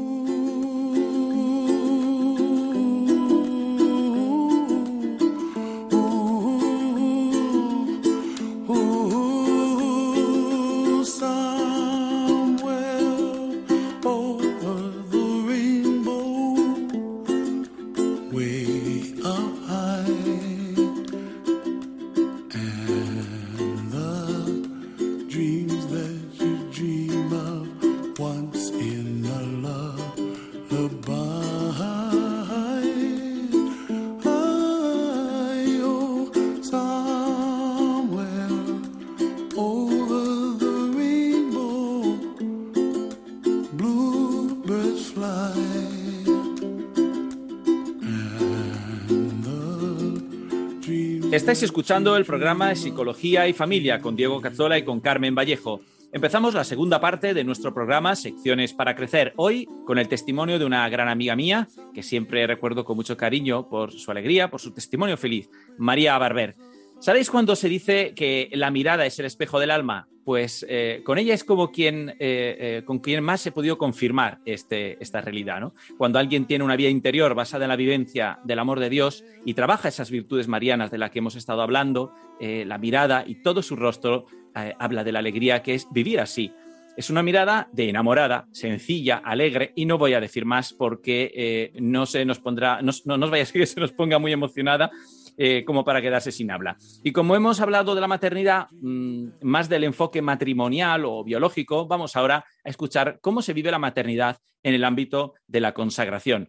Estáis escuchando el programa de Psicología y Familia con Diego Cazzola y con Carmen Vallejo. Empezamos la segunda parte de nuestro programa Secciones para Crecer. Hoy con el testimonio de una gran amiga mía, que siempre recuerdo con mucho cariño por su alegría, por su testimonio feliz, María Barber. ¿Sabéis cuándo se dice que la mirada es el espejo del alma? Pues eh, con ella es como quien, eh, eh, con quien más he podido confirmar este, esta realidad. ¿no? Cuando alguien tiene una vida interior basada en la vivencia del amor de Dios y trabaja esas virtudes marianas de las que hemos estado hablando, la mirada y todo su rostro habla de la alegría que es vivir así. Es una mirada de enamorada, sencilla, alegre, y no voy a decir más porque no se nos pondrá, no, no vaya a que se nos ponga muy emocionada, eh, como para quedarse sin habla. Y como hemos hablado de la maternidad, mm, más del enfoque matrimonial o biológico, vamos ahora a escuchar cómo se vive la maternidad en el ámbito de la consagración.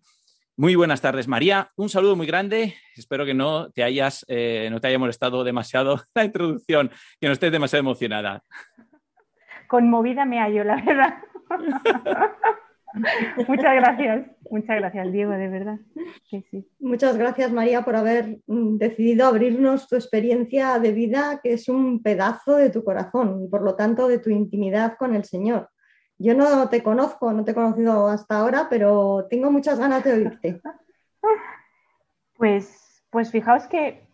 Muy buenas tardes, María. Un saludo muy grande. Espero que no te hayas, eh, no te haya molestado demasiado la introducción, que no estés demasiado emocionada. Conmovida me hallo, la verdad. Muchas gracias, muchas gracias, Diego, de verdad. Muchas gracias, María, por haber mm, decidido abrirnos tu experiencia de vida, que es un pedazo de tu corazón y por lo tanto de tu intimidad con el Señor. Yo no te conozco, no te he conocido hasta ahora, pero tengo muchas ganas de oírte. Pues, pues fijaos que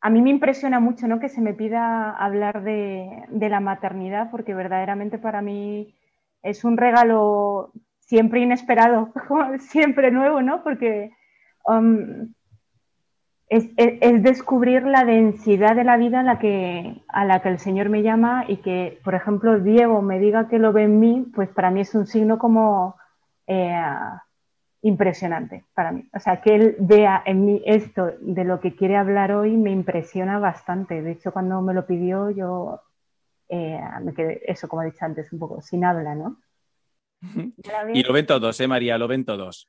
a mí me impresiona mucho ¿no? que se me pida hablar de, la maternidad, porque verdaderamente para mí es un regalo siempre inesperado, siempre nuevo, ¿no? Porque um, es, descubrir la densidad de la vida a la, que, a la que el Señor me llama y que, por ejemplo, Diego me diga que lo ve en mí, pues para mí es un signo como eh, impresionante para mí. O sea, que Él vea en mí esto de lo que quiere hablar hoy me impresiona bastante. De hecho, cuando me lo pidió, yo eh, me quedé, eso, como he dicho antes, un poco sin habla, ¿no? Y lo ven todos, ¿eh, María? Lo ven todos.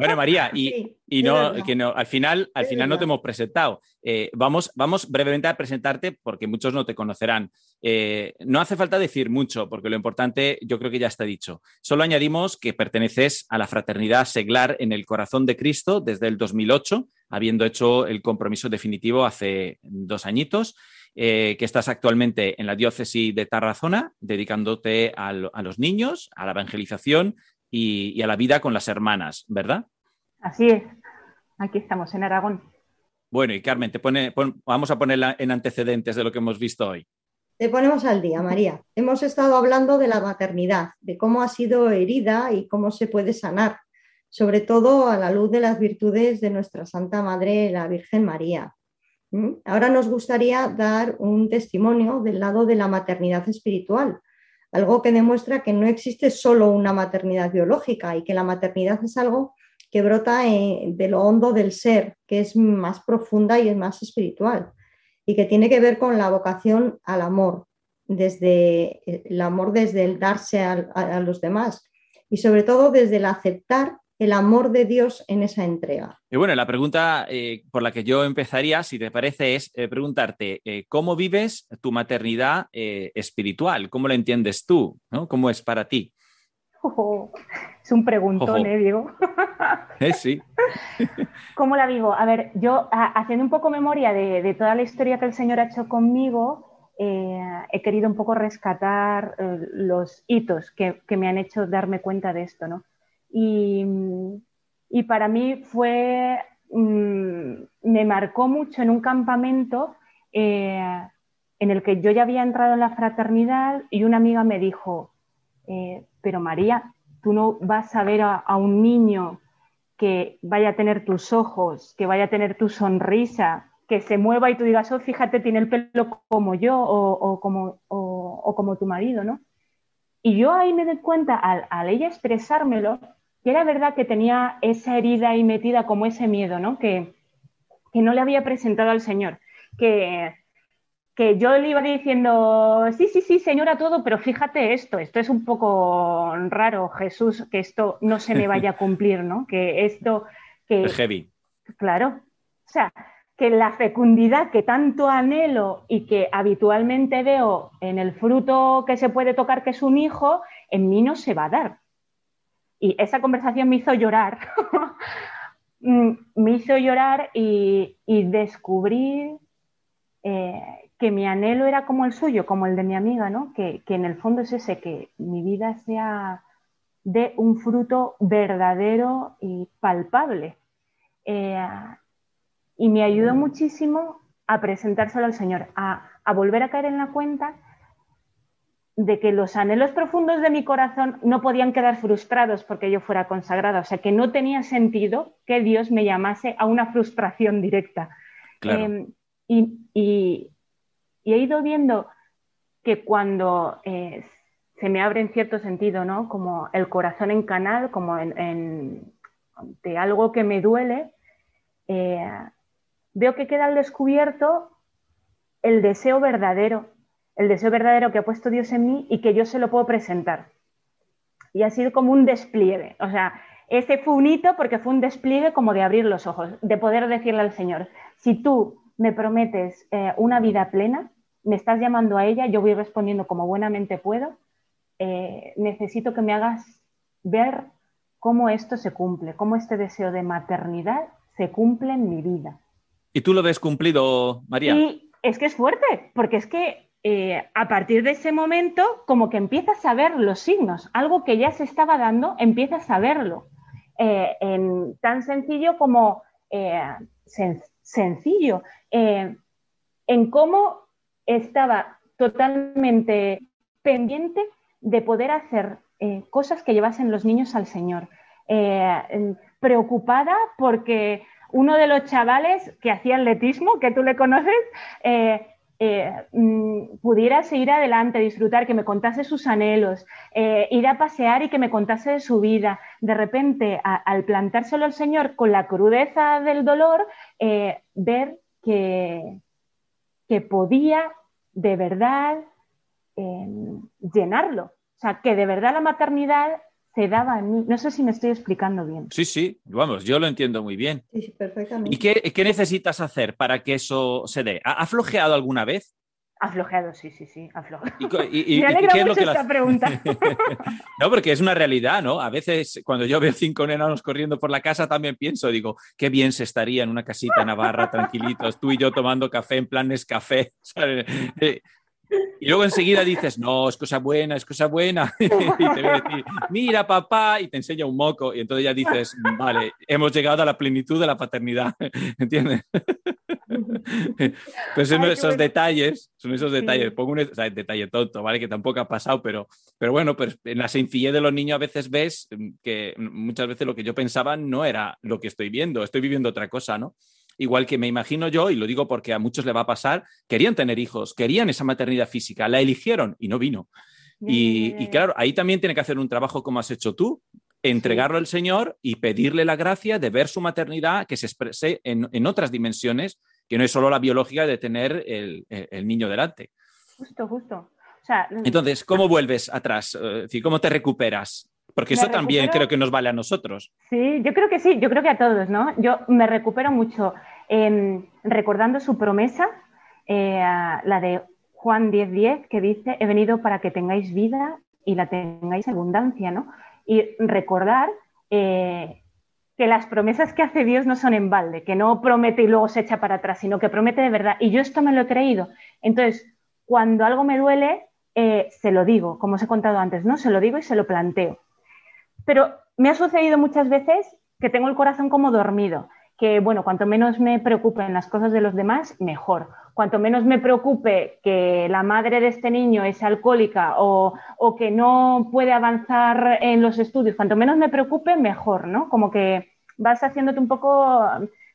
Bueno, María, y, no, que no, al final, al final no te hemos presentado. Eh, vamos, vamos brevemente a presentarte porque muchos no te conocerán. Eh, no hace falta decir mucho, porque lo importante yo creo que ya está dicho. Solo añadimos que perteneces a la fraternidad seglar en el corazón de Cristo desde el 2008, habiendo hecho el compromiso definitivo hace dos añitos. Eh, que estás actualmente en la diócesis de Tarazona, dedicándote a, los niños, a la evangelización y, a la vida con las hermanas, ¿verdad? Así es. Aquí estamos, en Aragón. Bueno, y Carmen, te pone, vamos a ponerla en antecedentes de lo que hemos visto hoy. Te ponemos al día, María. Hemos estado hablando de la maternidad, de cómo ha sido herida y cómo se puede sanar, sobre todo a la luz de las virtudes de nuestra Santa Madre, la Virgen María. ¿Mm? Ahora nos gustaría dar un testimonio del lado de la maternidad espiritual, algo que demuestra que no existe solo una maternidad biológica y que la maternidad es algo que brota de lo hondo del ser, que es más profunda y es más espiritual y que tiene que ver con la vocación al amor, desde el amor desde el darse a, a los demás y sobre todo desde el aceptar el amor de Dios en esa entrega. Y bueno, la pregunta eh, por la que yo empezaría, si te parece, es eh, preguntarte eh, cómo vives tu maternidad espiritual, cómo la entiendes tú, ¿no? ¿Cómo es para ti? es un preguntón, ¿eh, Diego? sí. ¿Cómo la vivo? A ver, yo haciendo un poco memoria de, toda la historia que el Señor ha hecho conmigo, he querido un poco rescatar los hitos que, que me han hecho darme cuenta de esto, ¿no? Y, para mí fue, mm, me marcó mucho en un campamento eh, en el que yo ya había entrado en la fraternidad y una amiga me dijo, eh, pero María, tú no vas a ver a, un niño que vaya a tener tus ojos, que vaya a tener tu sonrisa, que se mueva y tú digas, oh, fíjate, tiene el pelo como yo o, como, o, como, tu marido, ¿no? Y yo ahí me doy cuenta, al, al ella expresármelo, y era verdad que tenía esa herida ahí metida como ese miedo, ¿no? Que, no le había presentado al Señor. Que, que yo le iba diciendo, sí, sí, sí, señora, todo, pero fíjate esto, esto es un poco raro, Jesús, que esto no se me vaya a cumplir, ¿no? Que esto... Que, es heavy. Claro. O sea, que la fecundidad que tanto anhelo y que habitualmente veo en el fruto que se puede tocar, que es un hijo, en mí no se va a dar. Y esa conversación me hizo llorar. Mm, me hizo llorar y, descubrir eh, que mi anhelo era como el suyo, como el de mi amiga, ¿no? Que, en el fondo es ese, que mi vida sea de un fruto verdadero y palpable. Eh, y me ayudó muchísimo a presentárselo al Señor, a, a volver a caer en la cuenta de que los anhelos profundos de mi corazón no podían quedar frustrados porque yo fuera consagrada, o sea, que no tenía sentido que Dios me llamase a una frustración directa. Claro. Eh, y, he ido viendo que cuando eh, se me abre en cierto sentido, ¿no? Como el corazón en canal, como en, de algo que me duele, eh, veo que queda al descubierto el deseo verdadero el deseo verdadero que ha puesto Dios en mí y que yo se lo puedo presentar. Y ha sido como un despliegue. O sea, ese fue un hito porque fue un despliegue como de abrir los ojos, de poder decirle al Señor, si tú me prometes eh, una vida plena, me estás llamando a ella, yo voy respondiendo como buenamente puedo, eh, necesito que me hagas ver cómo esto se cumple, cómo este deseo de maternidad se cumple en mi vida. ¿Y tú lo ves cumplido, María? Y es que es fuerte, porque es que eh, a partir de ese momento, como que empiezas a ver los signos, algo que ya se estaba dando, empiezas a verlo. Eh, en, tan sencillo como eh, sencillo, en cómo estaba totalmente pendiente de poder hacer cosas que llevasen los niños al Señor. preocupada porque uno de los chavales que hacía atletismo, que tú le conoces, mm, pudiera seguir adelante, disfrutar, que me contase sus anhelos, eh, ir a pasear y que me contase de su vida. De repente, al plantárselo al Señor con la crudeza del dolor, eh, ver que, que podía de verdad llenarlo. O sea, que de verdad la maternidad se daba en mí. No sé si me estoy explicando bien. Sí, sí, vamos, yo lo entiendo muy bien. Sí, sí perfectamente. ¿Y qué, necesitas hacer para que eso se dé? ¿Ha, flojeado alguna vez? Ha flojeado, sí, sí, sí, ha flojeado. Y, me alegra mucho esta pregunta. no, porque es una realidad, ¿no? A veces cuando yo veo cinco enanos corriendo por la casa también pienso, digo, qué bien se estaría en una casita navarra, tranquilitos, tú y yo tomando café en plan café. Y luego enseguida dices, no, es cosa buena, es cosa buena. y te voy a decir, mira papá, y te enseña un moco. Y entonces ya dices, vale, hemos llegado a la plenitud de la paternidad. ¿Entiendes? pues son esos detalles, son esos detalles. Pongo un detalle tonto, ¿vale? Que tampoco ha pasado, pero, pero bueno, pues en la sencillez de los niños a veces ves que muchas veces lo que yo pensaba no era lo que estoy viendo, estoy viviendo otra cosa, ¿no? Igual que me imagino yo, y lo digo porque a muchos le va a pasar, querían tener hijos, querían esa maternidad física, la eligieron y no vino. Y, claro, ahí también tiene que hacer un trabajo como has hecho tú, entregarlo al Señor y pedirle la gracia de ver su maternidad que se exprese en, otras dimensiones, que no es solo la biológica de tener el, niño delante. Justo, justo. Entonces, ¿cómo vuelves atrás? Eh, ¿Cómo te recuperas? Porque eso también creo que nos vale a nosotros. Sí, yo creo que sí, yo creo que a todos, ¿no? Yo me recupero mucho recordando su promesa, eh, la de Juan 10:10, 10, que dice, he venido para que tengáis vida y la tengáis abundancia, ¿no? Y recordar eh, que las promesas que hace Dios no son en balde, que no promete y luego se echa para atrás, sino que promete de verdad. Y yo esto me lo he creído. Entonces, cuando algo me duele, eh, se lo digo, como os he contado antes, ¿no? Se lo digo y se lo planteo. Pero me ha sucedido muchas veces que tengo el corazón como dormido, que bueno, cuanto menos me preocupen las cosas de los demás, mejor. Cuanto menos me preocupe que la madre de este niño es alcohólica o, que no puede avanzar en los estudios, cuanto menos me preocupe, mejor, ¿no? Como que vas haciéndote un poco,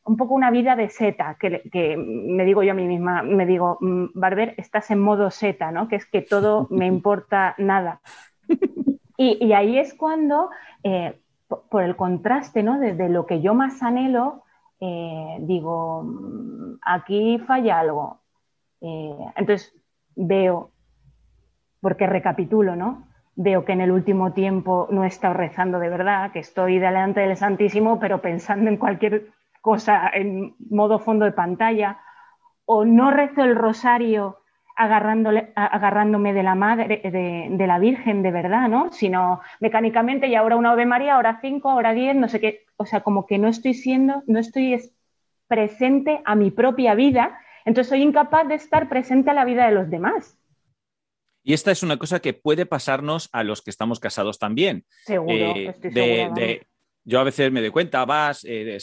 un poco una vida de seta, que, me digo yo a mí misma, me digo, mm, Barber, estás en modo seta, ¿no? Que es que todo me importa nada. Y, ahí es cuando, eh, por el contraste, ¿no? Desde lo que yo más anhelo, eh, digo, mm, aquí falla algo. Eh, entonces veo, porque recapitulo, ¿no? Veo que en el último tiempo no he estado rezando de verdad, que estoy delante del Santísimo, pero pensando en cualquier cosa en modo fondo de pantalla, o no rezo el rosario agarrándome de la madre, de, la Virgen de verdad, ¿no? Sino mecánicamente y ahora una Ave María, ahora cinco, ahora diez, no sé qué. O sea, como que no estoy siendo, no estoy presente a mi propia vida, entonces soy incapaz de estar presente a la vida de los demás. Y esta es una cosa que puede pasarnos a los que estamos casados también. Seguro, eh, estoy de, yo a veces me doy cuenta, vas, eh,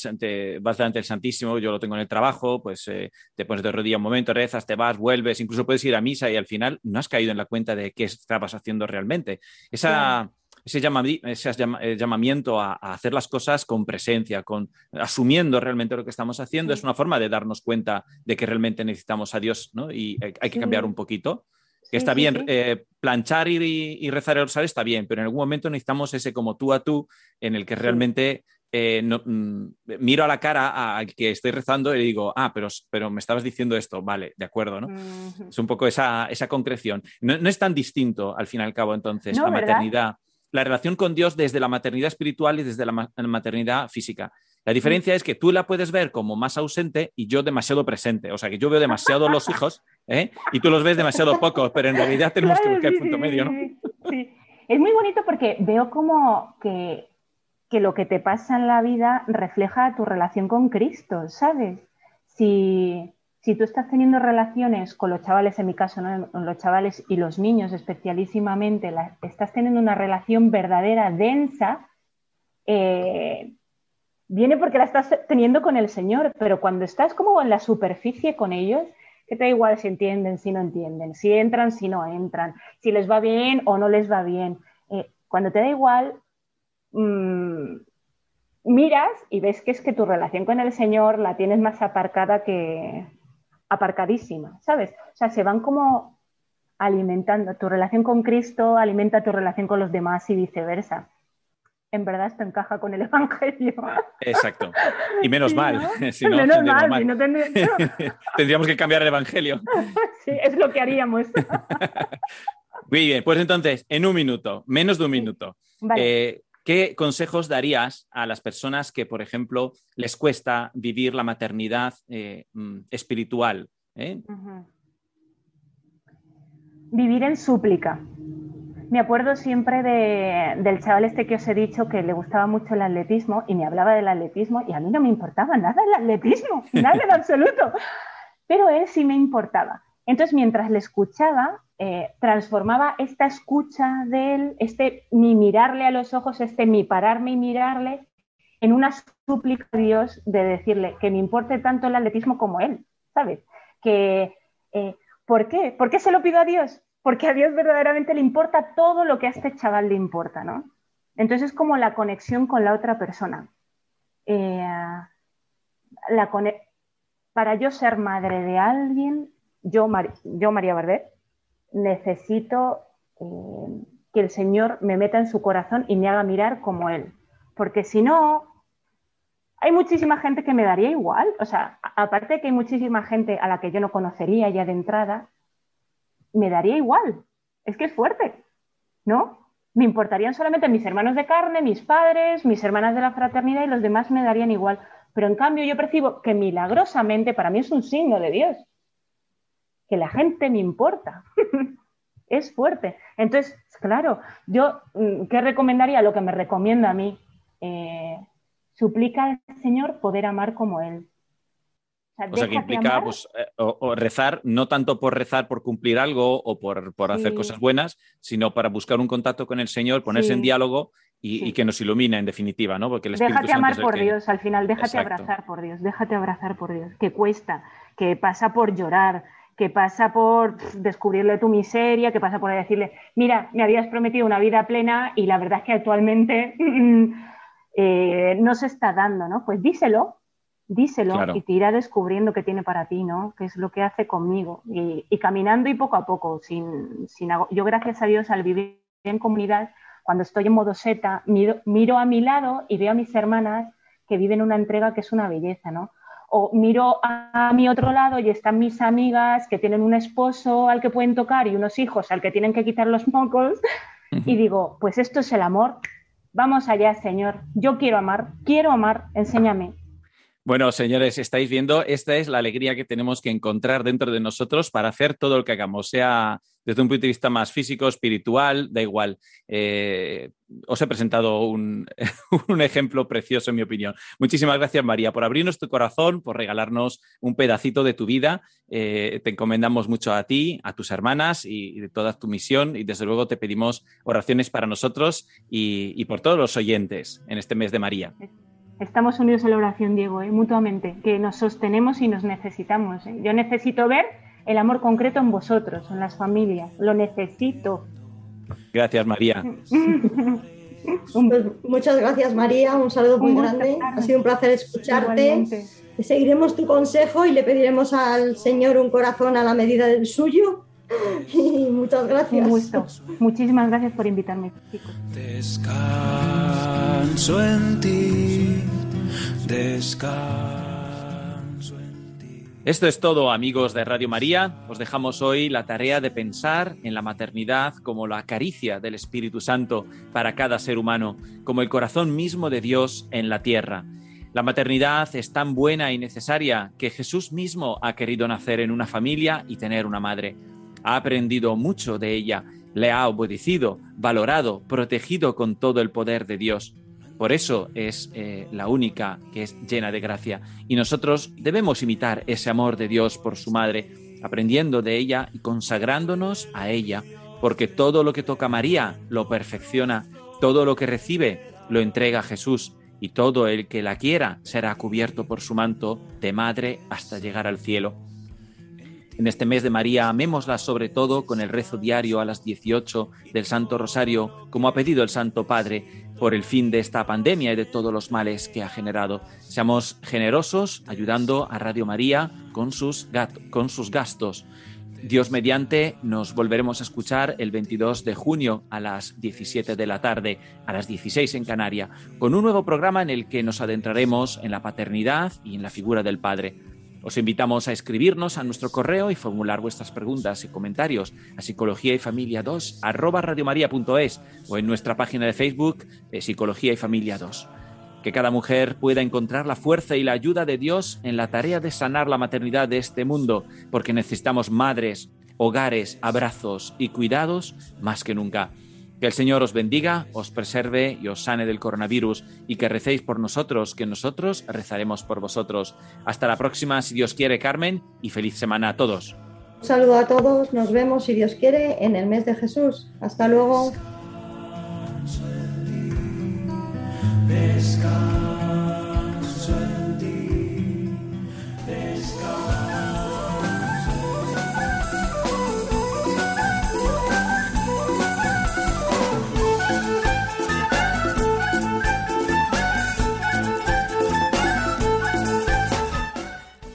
vas delante del Santísimo, yo lo tengo en el trabajo, pues eh, te pones de rodilla un momento, rezas, te vas, vuelves, incluso puedes ir a misa y al final no has caído en la cuenta de qué estabas haciendo realmente. Esa, Ese, ese llamamiento a, a, hacer las cosas con presencia, con asumiendo realmente lo que estamos haciendo, sí. es una forma de darnos cuenta de que realmente necesitamos a Dios, ¿no? Y hay, hay que cambiar un poquito. Que está sí, bien, sí. Eh, planchar y, y, rezar el rosario está bien, pero en algún momento necesitamos ese como tú a tú en el que realmente eh, no, mm, miro a la cara al que estoy rezando y le digo, ah, pero, pero me estabas diciendo esto, vale, de acuerdo, ¿no? Uh -huh. Es un poco esa, esa concreción. No, no, es tan distinto, al fin y al cabo, entonces, no, la ¿verdad? maternidad, la relación con Dios desde la maternidad espiritual y desde la maternidad física. La diferencia es que tú la puedes ver como más ausente y yo demasiado presente. O sea, que yo veo demasiado los hijos ¿eh? y tú los ves demasiado pocos, pero en realidad tenemos que buscar el punto medio, ¿no? Sí. Es muy bonito porque veo como que, que lo que te pasa en la vida refleja tu relación con Cristo, ¿sabes? Si, si tú estás teniendo relaciones con los chavales, en mi caso, ¿no? los chavales y los niños especialísimamente, la, estás teniendo una relación verdadera, densa, eh, viene porque la estás teniendo con el Señor, pero cuando estás como en la superficie con ellos, que te da igual si entienden, si no entienden, si entran, si no entran, si les va bien o no les va bien. Eh, cuando te da igual, mmm, miras y ves que es que tu relación con el Señor la tienes más aparcada que aparcadísima, ¿sabes? O sea, se van como alimentando. Tu relación con Cristo alimenta tu relación con los demás y viceversa en verdad esto encaja con el Evangelio. Exacto. Y menos sí, mal. ¿no? Si no, menos mal. mal. Si no ten... Tendríamos que cambiar el Evangelio. sí, es lo que haríamos. Muy bien, pues entonces, en un minuto, menos de un minuto, vale. eh, ¿qué consejos darías a las personas que, por ejemplo, les cuesta vivir la maternidad eh, espiritual? Eh? Uh -huh. Vivir en súplica me acuerdo siempre de, del chaval este que os he dicho que le gustaba mucho el atletismo y me hablaba del atletismo y a mí no me importaba nada el atletismo, nada en absoluto, pero él sí me importaba. Entonces, mientras le escuchaba, eh, transformaba esta escucha de él, este mi mirarle a los ojos, este mi pararme y mirarle, en una súplica a Dios de decirle que me importe tanto el atletismo como él, ¿sabes? Que, eh, ¿Por qué? ¿Por qué se lo pido a Dios? Porque a Dios verdaderamente le importa todo lo que a este chaval le importa, ¿no? Entonces es como la conexión con la otra persona. Eh, para yo ser madre de alguien, yo María Bardet, necesito eh, que el Señor me meta en su corazón y me haga mirar como Él. Porque si no, hay muchísima gente que me daría igual. O sea, aparte de que hay muchísima gente a la que yo no conocería ya de entrada, me daría igual. Es que es fuerte, ¿no? Me importarían solamente mis hermanos de carne, mis padres, mis hermanas de la fraternidad y los demás me darían igual. Pero en cambio yo percibo que milagrosamente para mí es un signo de Dios. Que la gente me importa. es fuerte. Entonces, claro, yo, mm, ¿qué recomendaría? Lo que me recomienda a mí. Eh, suplica al Señor poder amar como Él. O sea, o sea que implica pues, eh, o, o rezar, no tanto por rezar por cumplir algo o por, por sí. hacer cosas buenas, sino para buscar un contacto con el Señor, ponerse sí. en diálogo y, sí. y, que nos ilumine en definitiva, ¿no? Porque el Espíritu déjate Santo amar por que... Dios, al final, déjate Exacto. abrazar por Dios, déjate abrazar por Dios, que cuesta, que pasa por llorar, que pasa por descubrirle tu miseria, que pasa por decirle, mira, me habías prometido una vida plena y la verdad es que actualmente eh, no se está dando, ¿no? Pues díselo, díselo claro. y te irá descubriendo qué tiene para ti, ¿no? Qué es lo que hace conmigo. Y, y caminando y poco a poco, sin, sin, yo gracias a Dios al vivir en comunidad, cuando estoy en modo seta, miro, miro, a mi lado y veo a mis hermanas que viven una entrega que es una belleza, ¿no? O miro a mi otro lado y están mis amigas que tienen un esposo al que pueden tocar y unos hijos al que tienen que quitar los mocos uh -huh. y digo, pues esto es el amor. Vamos allá, Señor. Yo quiero amar, quiero amar, enséñame Bueno, señores, estáis viendo, esta es la alegría que tenemos que encontrar dentro de nosotros para hacer todo lo que hagamos, sea desde un punto de vista más físico, espiritual, da igual. Eh, os he presentado un, ejemplo precioso, en mi opinión. Muchísimas gracias, María, por abrirnos tu corazón, por regalarnos un pedacito de tu vida. Eh, te encomendamos mucho a ti, a tus hermanas y, de toda tu misión. Y desde luego te pedimos oraciones para nosotros y por todos los oyentes en este mes de María. Estamos unidos en la oración, Diego, ¿eh? mutuamente, que nos sostenemos y nos necesitamos. ¿eh? Yo necesito ver el amor concreto en vosotros, en las familias. Lo necesito. Gracias, María. Pues muchas gracias, María. Un saludo muy un grande. Ha sido un placer escucharte. Igualmente. Seguiremos tu consejo y le pediremos al Señor un corazón a la medida del suyo. Y muchas gracias. Un gusto. Muchísimas gracias por invitarme, chicos. Descanso en ti. Descanso en ti. Esto es todo, amigos de Radio María. Os dejamos hoy la tarea de pensar en la maternidad como la caricia del Espíritu Santo para cada ser humano, como el corazón mismo de Dios en la tierra. La maternidad es tan buena y necesaria que Jesús mismo ha querido nacer en una familia y tener una madre. Ha aprendido mucho de ella, le ha obedecido, valorado, protegido con todo el poder de Dios. Por eso es eh, la única que es llena de gracia. Y nosotros debemos imitar ese amor de Dios por su madre, aprendiendo de ella y consagrándonos a ella, porque todo lo que toca María lo perfecciona, todo lo que recibe lo entrega a Jesús, y todo el que la quiera será cubierto por su manto de madre hasta llegar al cielo. En este mes de María, amémosla sobre todo con el rezo diario a las 18 del Santo Rosario, como ha pedido el Santo Padre, por el fin de esta pandemia y de todos los males que ha generado. Seamos generosos ayudando a Radio María con sus, con sus gastos. Dios mediante, nos volveremos a escuchar el 22 de junio a las 17 de la tarde, a las 16 en Canaria, con un nuevo programa en el que nos adentraremos en la paternidad y en la figura del Padre. Os invitamos a escribirnos a nuestro correo y formular vuestras preguntas y comentarios a psicología y familia 2 arroba radiomaria.es o en nuestra página de Facebook de Psicología y Familia 2. Que cada mujer pueda encontrar la fuerza y la ayuda de Dios en la tarea de sanar la maternidad de este mundo, porque necesitamos madres, hogares, abrazos y cuidados más que nunca. Que el Señor os bendiga, os preserve y os sane del coronavirus y que recéis por nosotros, que nosotros rezaremos por vosotros. Hasta la próxima, si Dios quiere, Carmen, y feliz semana a todos. Un saludo a todos, nos vemos, si Dios quiere, en el mes de Jesús. Hasta luego.